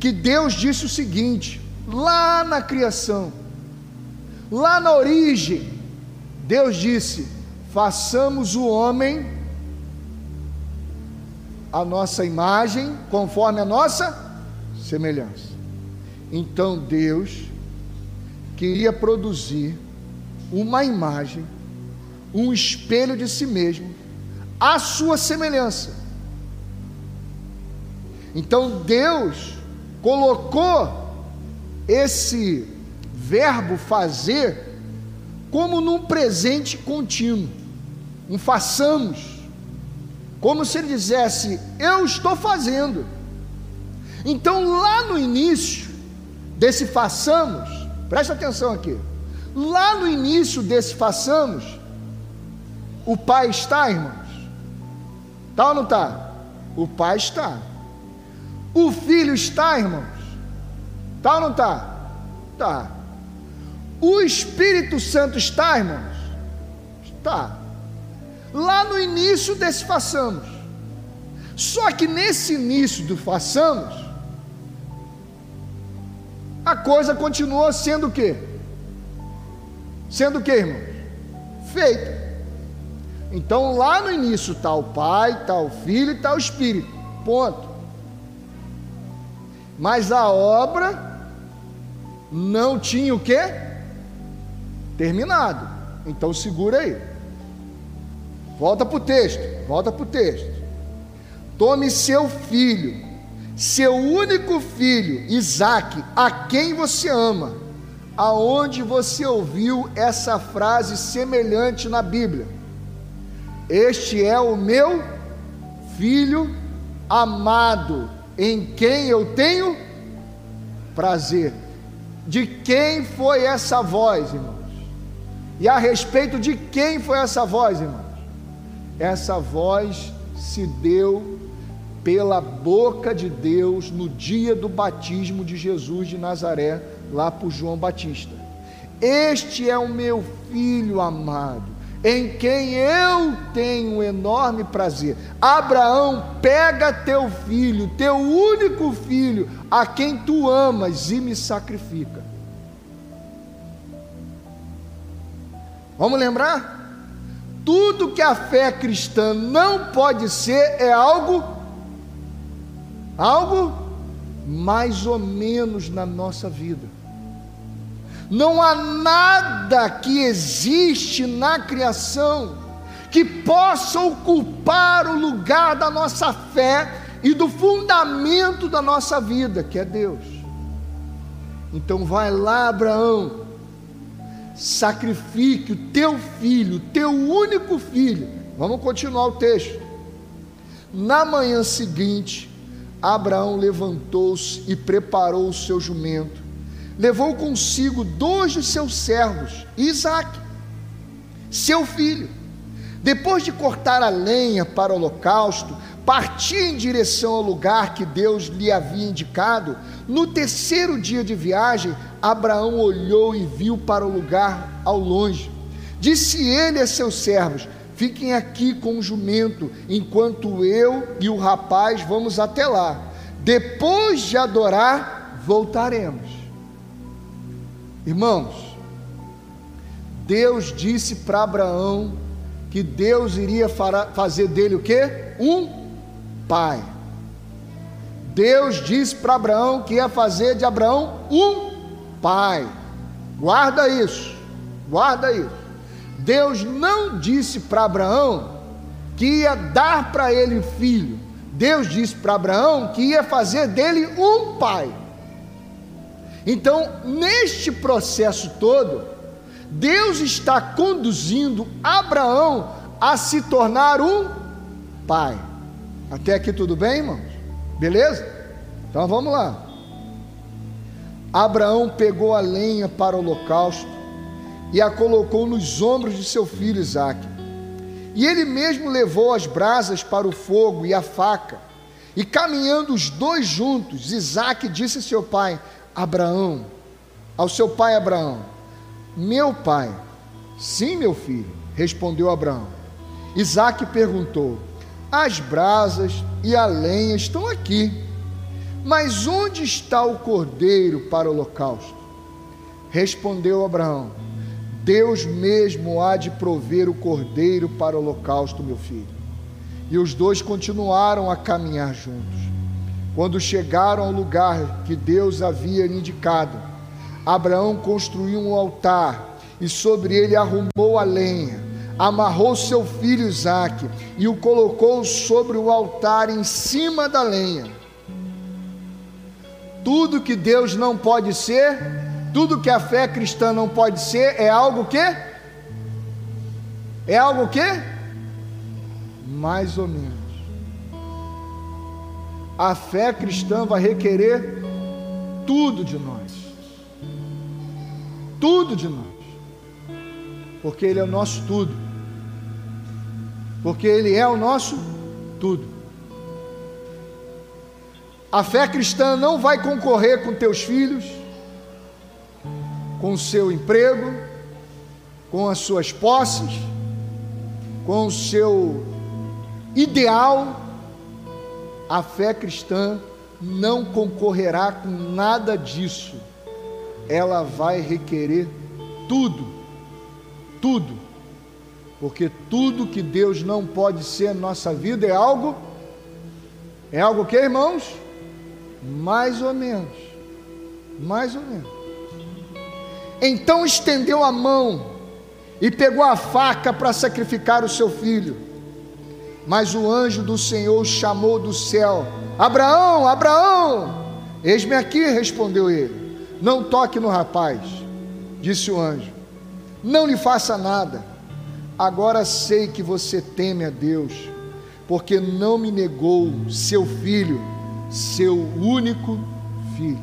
que Deus disse o seguinte, lá na criação: Lá na origem, Deus disse: façamos o homem a nossa imagem, conforme a nossa semelhança. Então Deus queria produzir uma imagem, um espelho de si mesmo, à sua semelhança. Então Deus colocou esse verbo fazer como num presente contínuo, um façamos, como se ele dissesse: Eu estou fazendo. Então, lá no início desse façamos, presta atenção aqui, lá no início desse façamos, o pai está, irmãos? Está ou não está? O pai está. O filho está, irmãos? Está ou não está? Está. O Espírito Santo está, irmãos? Está. Lá no início desse façamos. Só que nesse início do façamos, a coisa continua sendo o quê? Sendo o quê, irmãos? Feita. Então lá no início está o Pai, está o Filho e está o Espírito. Ponto. Mas a obra não tinha o quê? Terminado. Então segura aí. Volta para o texto, volta para o texto. Tome seu filho, seu único filho, Isaac, a quem você ama. Aonde você ouviu essa frase semelhante na Bíblia? Este é o meu filho amado, em quem eu tenho prazer. De quem foi essa voz, irmão? E a respeito de quem foi essa voz, irmãos? Essa voz se deu pela boca de Deus no dia do batismo de Jesus de Nazaré, lá por João Batista. Este é o meu filho amado, em quem eu tenho enorme prazer. Abraão, pega teu filho, teu único filho, a quem tu amas, e me sacrifica. Vamos lembrar? Tudo que a fé cristã não pode ser é algo, algo mais ou menos na nossa vida. Não há nada que existe na criação que possa ocupar o lugar da nossa fé e do fundamento da nossa vida, que é Deus. Então vai lá, Abraão, sacrifique o teu filho, teu único filho. Vamos continuar o texto. Na manhã seguinte, Abraão levantou-se e preparou o seu jumento. Levou consigo dois de seus servos, Isaac, seu filho. Depois de cortar a lenha para o holocausto, partia em direção ao lugar que Deus lhe havia indicado. No terceiro dia de viagem, Abraão olhou e viu para o lugar ao longe. Disse ele a seus servos: Fiquem aqui com o jumento, enquanto eu e o rapaz vamos até lá. Depois de adorar, voltaremos. Irmãos, Deus disse para Abraão que Deus iria fazer dele o quê? Um pai. Deus disse para Abraão que ia fazer de Abraão um pai. Guarda isso, guarda isso. Deus não disse para Abraão que ia dar para ele filho. Deus disse para Abraão que ia fazer dele um pai. Então, neste processo todo, Deus está conduzindo Abraão a se tornar um pai. Até aqui tudo bem, irmãos? Beleza? Então vamos lá. Abraão pegou a lenha para o holocausto e a colocou nos ombros de seu filho Isaque. E ele mesmo levou as brasas para o fogo e a faca. E caminhando os dois juntos, Isaque disse a seu pai, Abraão, ao seu pai Abraão: Meu pai, sim, meu filho, respondeu Abraão. Isaque perguntou: As brasas e a lenha estão aqui, mas onde está o cordeiro para o holocausto? Respondeu Abraão: Deus mesmo há de prover o cordeiro para o holocausto, meu filho. E os dois continuaram a caminhar juntos. Quando chegaram ao lugar que Deus havia indicado, Abraão construiu um altar e sobre ele arrumou a lenha, amarrou seu filho Isaque e o colocou sobre o altar em cima da lenha. Tudo que Deus não pode ser, tudo que a fé cristã não pode ser, é algo que? É algo que? Mais ou menos. A fé cristã vai requerer tudo de nós. Tudo de nós. Porque Ele é o nosso tudo. Porque Ele é o nosso tudo. A fé cristã não vai concorrer com teus filhos, com o seu emprego, com as suas posses, com o seu ideal. A fé cristã não concorrerá com nada disso. Ela vai requerer tudo, tudo, porque tudo que Deus não pode ser na nossa vida é algo, é algo que, irmãos? Mais ou menos, mais ou menos. Então estendeu a mão e pegou a faca para sacrificar o seu filho. Mas o anjo do Senhor chamou do céu: Abraão, Abraão! Eis-me aqui, respondeu ele. Não toque no rapaz, disse o anjo. Não lhe faça nada. Agora sei que você teme a Deus, porque não me negou seu filho seu único filho.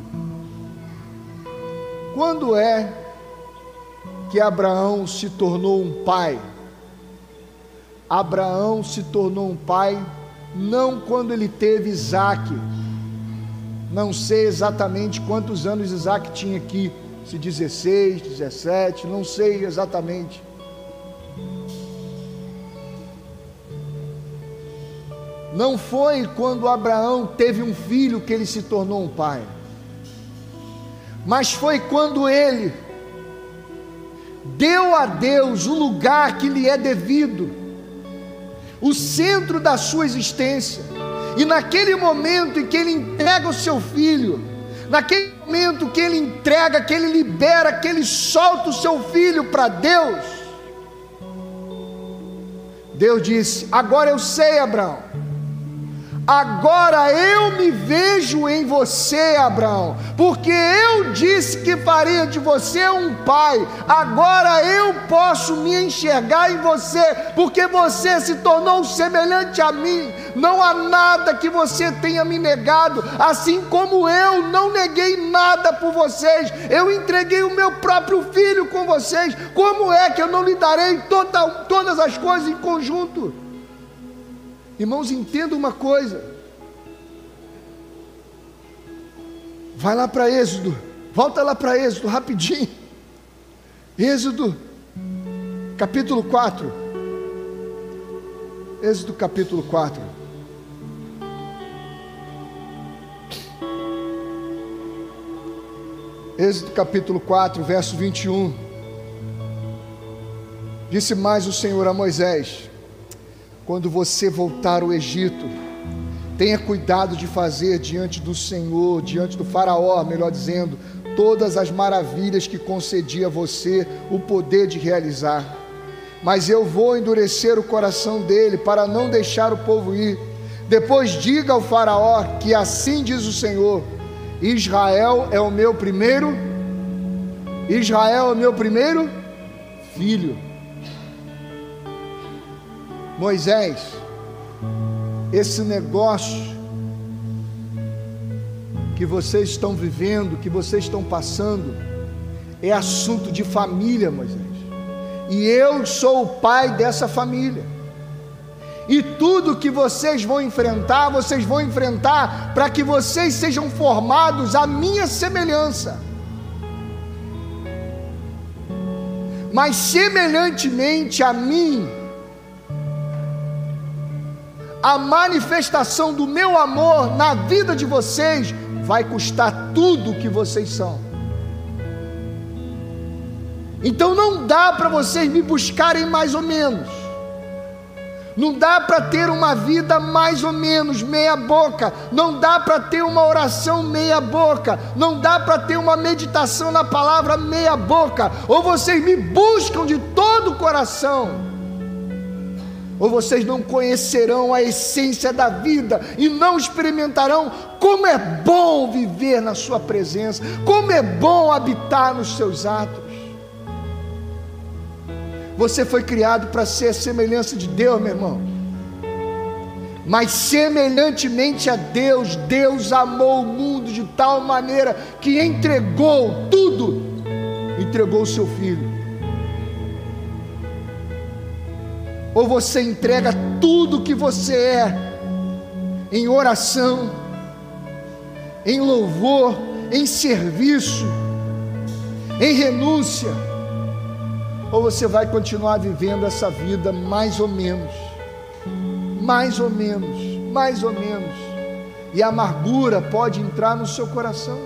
Quando é que Abraão se tornou um pai? Abraão se tornou um pai não quando ele teve Isaac. Não sei exatamente quantos anos Isaac tinha aqui, se 16, 17, não sei exatamente. Não foi quando Abraão teve um filho que ele se tornou um pai, mas foi quando ele deu a Deus o lugar que lhe é devido, o centro da sua existência, e naquele momento em que ele entrega o seu filho, naquele momento que ele entrega, que ele libera, que ele solta o seu filho para Deus, Deus disse: Agora eu sei, Abraão Agora eu me vejo em você, Abraão, porque eu disse que faria de você um pai. Agora eu posso me enxergar em você, porque você se tornou semelhante a mim. Não há nada que você tenha me negado, assim como eu não neguei nada por vocês. Eu entreguei o meu próprio filho com vocês. Como é que eu não lhe darei toda, todas as coisas em conjunto? Irmãos, entenda uma coisa. Vai lá para Êxodo. Volta lá para Êxodo rapidinho. Êxodo, capítulo 4. Êxodo, capítulo 4. Êxodo capítulo 4, verso 21. Disse mais o Senhor a Moisés: quando você voltar ao Egito, Tenha cuidado de fazer diante do Senhor, diante do Faraó, melhor dizendo, todas as maravilhas que concedi a você o poder de realizar. Mas eu vou endurecer o coração dele para não deixar o povo ir. Depois diga ao Faraó que assim diz o Senhor: Israel é o meu primeiro, Israel é o meu primeiro filho. Moisés, esse negócio que vocês estão vivendo, que vocês estão passando, é assunto de família, Moisés. E eu sou o pai dessa família. E tudo que vocês vão enfrentar, vocês vão enfrentar para que vocês sejam formados à minha semelhança. Mas semelhantemente a mim, a manifestação do meu amor na vida de vocês vai custar tudo o que vocês são. Então não dá para vocês me buscarem mais ou menos. Não dá para ter uma vida mais ou menos meia boca, não dá para ter uma oração meia boca, não dá para ter uma meditação na palavra meia boca. Ou vocês me buscam de todo o coração, ou vocês não conhecerão a essência da vida e não experimentarão como é bom viver na Sua presença, como é bom habitar nos seus atos. Você foi criado para ser a semelhança de Deus, meu irmão. Mas semelhantemente a Deus, Deus amou o mundo de tal maneira que entregou tudo, entregou o seu filho ou você entrega tudo que você é em oração, em louvor, em serviço, em renúncia, ou você vai continuar vivendo essa vida mais ou menos, mais ou menos, mais ou menos, e a amargura pode entrar no seu coração.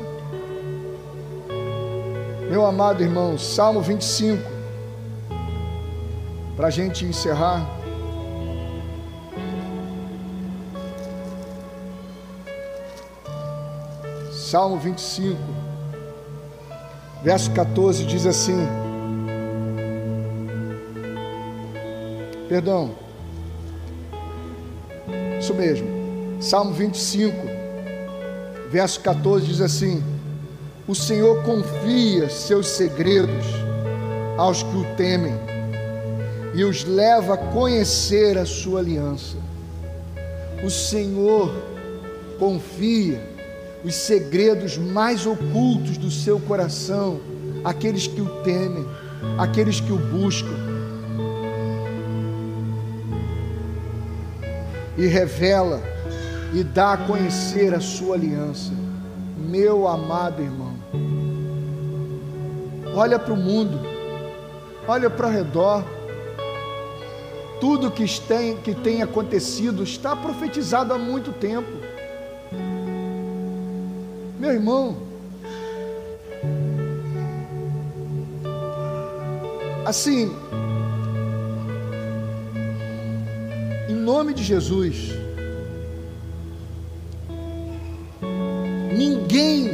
Meu amado irmão, Salmo 25, para a gente encerrar. Salmo 25, verso 14 diz assim: Perdão, isso mesmo, Salmo 25, verso 14 diz assim: O Senhor confia seus segredos aos que o temem e os leva a conhecer a sua aliança. O Senhor confia os segredos mais ocultos do seu coração àqueles que o temem, àqueles que o buscam. E revela e dá a conhecer a sua aliança. Meu amado irmão, olha para o mundo, olha para o redor tudo que tem, que tem acontecido está profetizado há muito tempo. Meu irmão, assim, em nome de Jesus, ninguém,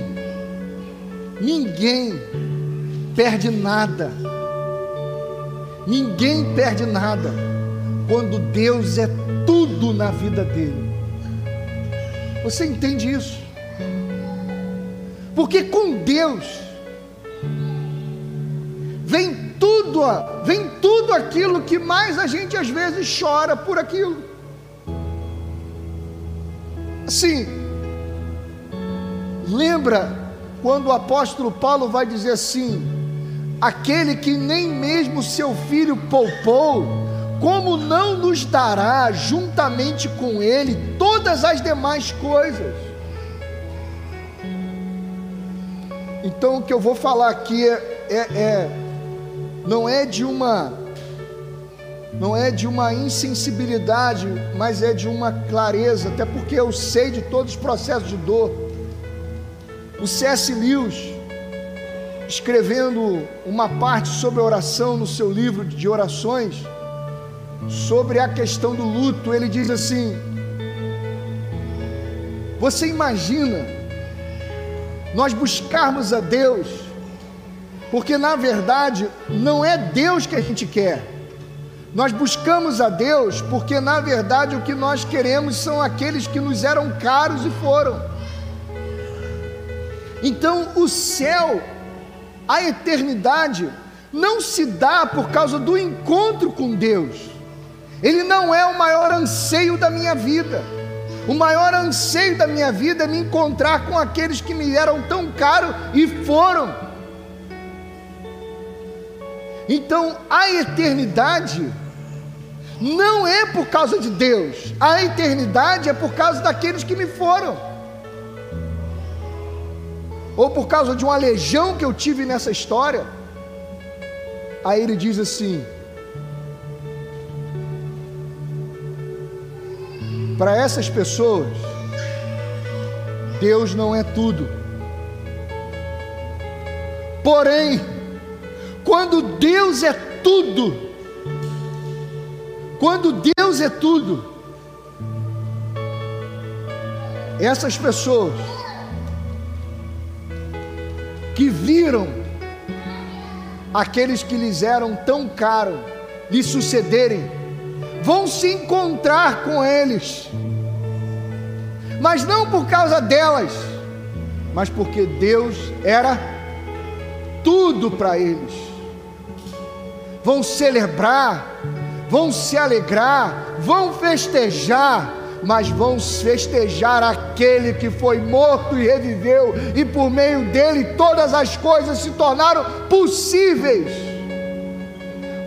ninguém perde nada, ninguém perde nada quando Deus é tudo na vida dele. Você entende isso? Porque com Deus vem tudo, vem tudo aquilo que mais a gente às vezes chora por aquilo. Assim, lembra quando o apóstolo Paulo vai dizer assim: aquele que nem mesmo seu filho poupou, como não nos dará juntamente com Ele todas as demais coisas? Então, o que eu vou falar aqui é, é, é não é de uma não é de uma insensibilidade, mas é de uma clareza, até porque eu sei de todos os processos de dor. O C.S. Lewis, escrevendo uma parte sobre oração no seu livro de orações, sobre a questão do luto, ele diz assim: Você imagina nós buscarmos a Deus, porque na verdade não é Deus que a gente quer. Nós buscamos a Deus porque na verdade o que nós queremos são aqueles que nos eram caros e foram. Então o céu, a eternidade, não se dá por causa do encontro com Deus. Ele não é o maior anseio da minha vida. O maior anseio da minha vida é me encontrar com aqueles que me eram tão caros e foram. Então, a eternidade não é por causa de Deus, a eternidade é por causa daqueles que me foram, ou por causa de uma legião que eu tive nessa história. Aí ele diz assim: para essas pessoas, Deus não é tudo. Porém, quando Deus é tudo, quando Deus é tudo, essas pessoas que viram aqueles que lhes eram tão caros lhe sucederem, vão se encontrar com eles, mas não por causa delas, mas porque Deus era tudo para eles. Vão celebrar, vão se alegrar, vão festejar, mas vão festejar aquele que foi morto e reviveu, e por meio dele todas as coisas se tornaram possíveis.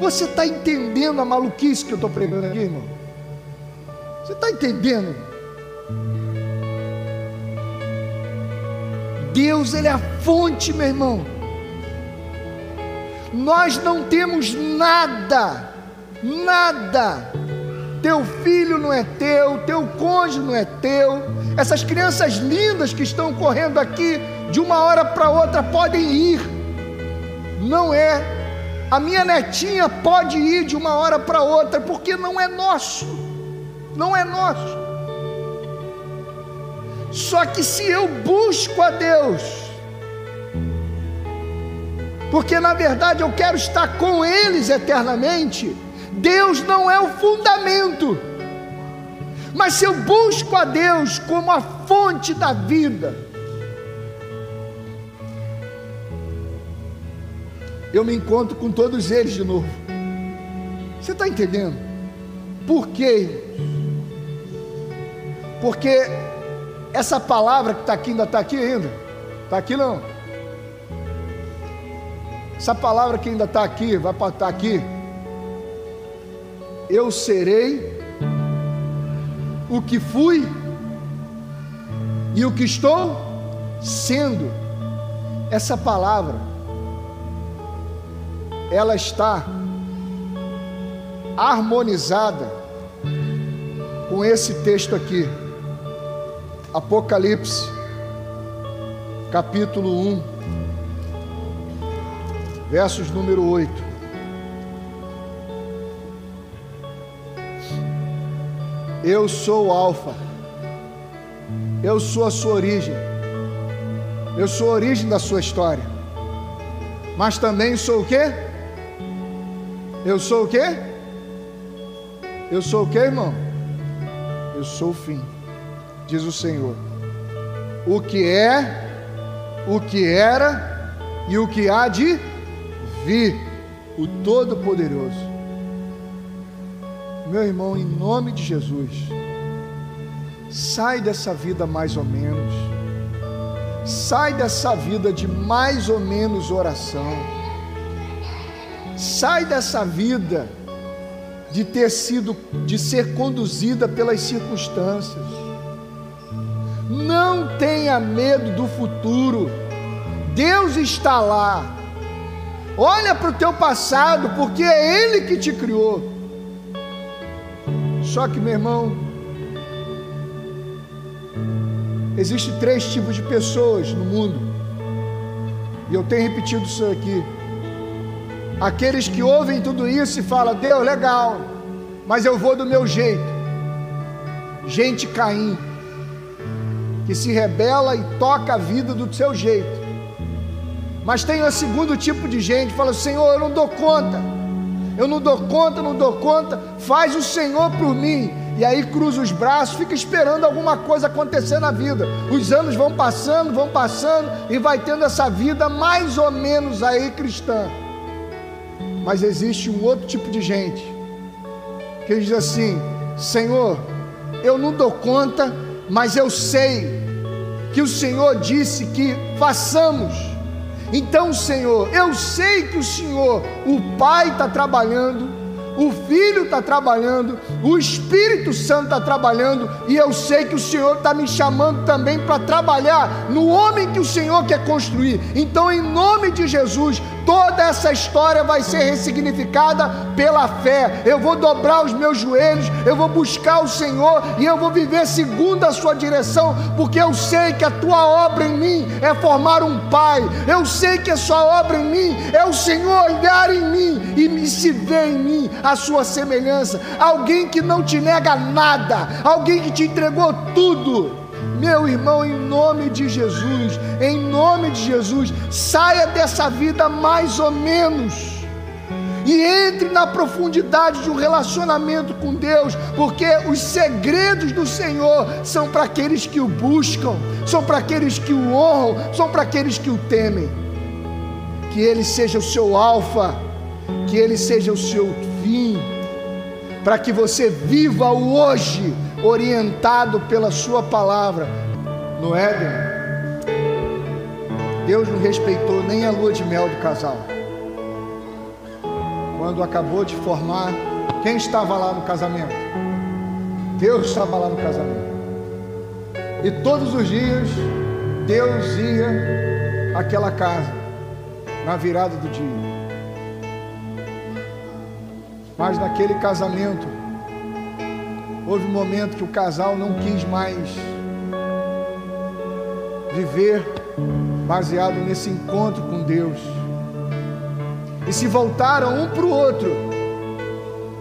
Você está entendendo a maluquice que eu estou pregando aqui, irmão? Você está entendendo? Deus, Ele é a fonte, meu irmão. Nós não temos nada, nada teu filho não é teu, teu cônjuge não é teu, essas crianças lindas que estão correndo aqui, de uma hora para outra podem ir, não é, a minha netinha pode ir de uma hora para outra, porque não é nosso, não é nosso. Só que se eu busco a Deus, porque na verdade eu quero estar com eles eternamente, Deus não é o fundamento. Mas se eu busco a Deus como a fonte da vida, eu me encontro com todos eles de novo. Você está entendendo? Por quê? Porque essa palavra que está aqui ainda está aqui ainda. Está aqui não? Essa palavra que ainda está aqui, vai estar tá aqui eu serei o que fui e o que estou sendo. Essa palavra, ela está harmonizada com esse texto aqui, Apocalipse, capítulo 1, versos número 8. Eu sou o Alfa. Eu sou a sua origem. Eu sou a origem da sua história. Mas também sou o quê? Eu sou o quê? Eu sou o quê, irmão? Eu sou o fim, diz o Senhor. O que é, o que era e o que há de vir, o Todo-Poderoso. Meu irmão, em nome de Jesus, sai dessa vida mais ou menos, sai dessa vida de mais ou menos oração, sai dessa vida de ter sido, de ser conduzida pelas circunstâncias. Não tenha medo do futuro. Deus está lá. Olha para o teu passado, porque é Ele que te criou. Só que, meu irmão, existe três tipos de pessoas no mundo. E eu tenho repetido isso aqui. Aqueles que ouvem tudo isso e falam: "Deus, legal, mas eu vou do meu jeito". Gente Caim. que se rebela e toca a vida do seu jeito. Mas tem o segundo tipo de gente fala: Senhor, eu não dou conta, eu não dou conta, não dou conta, faz o Senhor por mim. E aí cruza os braços, fica esperando alguma coisa acontecer na vida. Os anos vão passando, vão passando e vai tendo essa vida mais ou menos aí cristã. Mas existe um outro tipo de gente que diz assim: Senhor, eu não dou conta, mas eu sei que o Senhor disse que façamos. Então, Senhor, eu sei que o Senhor, o Pai está trabalhando, o Filho está trabalhando, o Espírito Santo está trabalhando, e eu sei que o Senhor está me chamando também para trabalhar no homem que o Senhor quer construir. Então, em nome de Jesus, toda essa história vai ser ressignificada pela fé. Eu vou dobrar os meus joelhos, eu vou buscar o Senhor e eu vou viver segundo a sua direção, porque eu sei que a tua obra em mim é formar um pai. Eu sei que a sua obra em mim é o Senhor olhar em mim e me se ver em mim a sua semelhança. Alguém que não te nega nada, alguém que te entregou tudo. Meu irmão, em nome de Jesus, em nome de Jesus, saia dessa vida mais ou menos e entre na profundidade de um relacionamento com Deus, porque os segredos do Senhor são para aqueles que o buscam, são para aqueles que o honram, são para aqueles que o temem. Que Ele seja o seu alfa, que Ele seja o seu fim, para que você viva o hoje orientado pela Sua palavra. No Éden, Deus não respeitou nem a lua de mel do casal. Quando acabou de formar, quem estava lá no casamento? Deus estava lá no casamento. E todos os dias, Deus ia àquela casa, na virada do dia. Mas naquele casamento, Houve um momento que o casal não quis mais viver baseado nesse encontro com Deus. E se voltaram um para o outro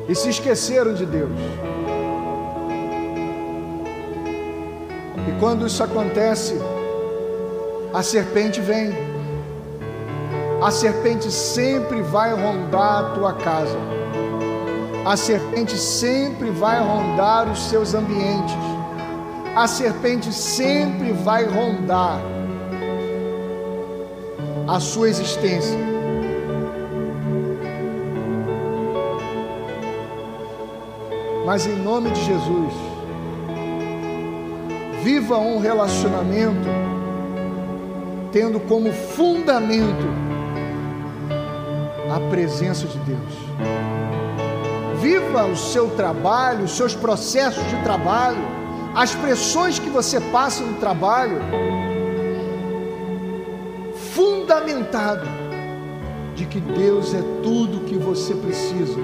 e se esqueceram de Deus. E quando isso acontece, a serpente vem. A serpente sempre vai rondar a tua casa a serpente sempre vai rondar os seus ambientes, a serpente sempre vai rondar a sua existência. Mas em nome de Jesus, viva um relacionamento tendo como fundamento a presença de Deus viva o seu trabalho, os seus processos de trabalho, as pressões que você passa no trabalho, fundamentado de que Deus é tudo que você precisa.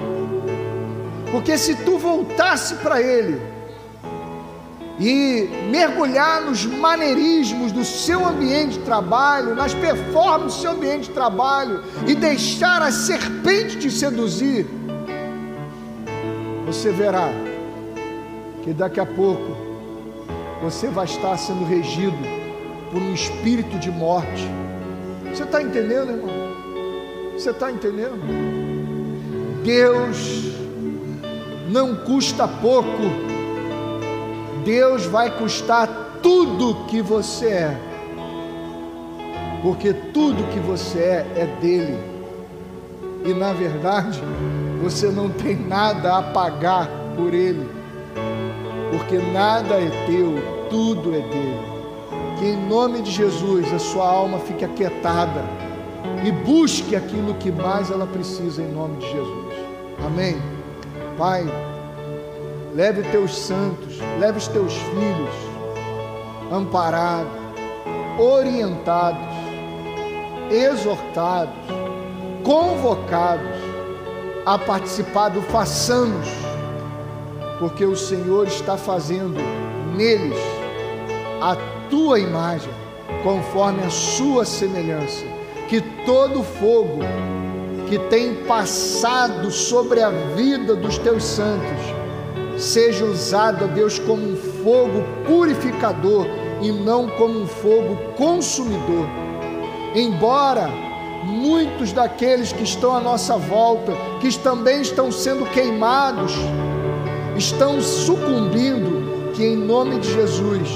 Porque se tu voltasse para Ele e mergulhar nos maneirismos do seu ambiente de trabalho, nas performances do seu ambiente de trabalho e deixar a serpente te seduzir, você verá que daqui a pouco você vai estar sendo regido por um espírito de morte. Você está entendendo, irmão? Você está entendendo? Deus não custa pouco, Deus vai custar tudo que você é, porque tudo que você é é dele, e na verdade, você não tem nada a pagar por ele, porque nada é teu, tudo é dele. Que em nome de Jesus a sua alma fique aquietada e busque aquilo que mais ela precisa em nome de Jesus. Amém. Pai, leve teus santos, leve os teus filhos amparados, orientados, exortados, convocados a participar do façamos, porque o Senhor está fazendo neles a tua imagem, conforme a sua semelhança. Que todo fogo que tem passado sobre a vida dos teus santos seja usado, Deus, como um fogo purificador e não como um fogo consumidor. Embora muitos daqueles que estão à nossa volta, que também estão sendo queimados, estão sucumbindo, que em nome de Jesus,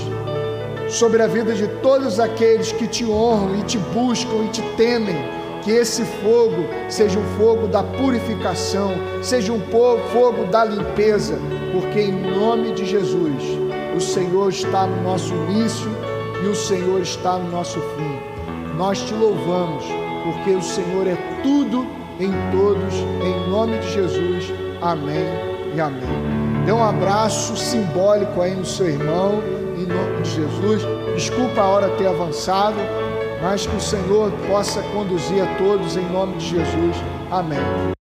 sobre a vida de todos aqueles que te honram e te buscam e te temem, que esse fogo seja um fogo da purificação, seja um fogo da limpeza, porque em nome de Jesus, o Senhor está no nosso início e o Senhor está no nosso fim. Nós te louvamos, porque o Senhor é tudo em todos, em nome de Jesus. Amém e amém. Dê um abraço simbólico aí no seu irmão, em nome de Jesus. Desculpa a hora ter avançado, mas que o Senhor possa conduzir a todos em nome de Jesus. Amém.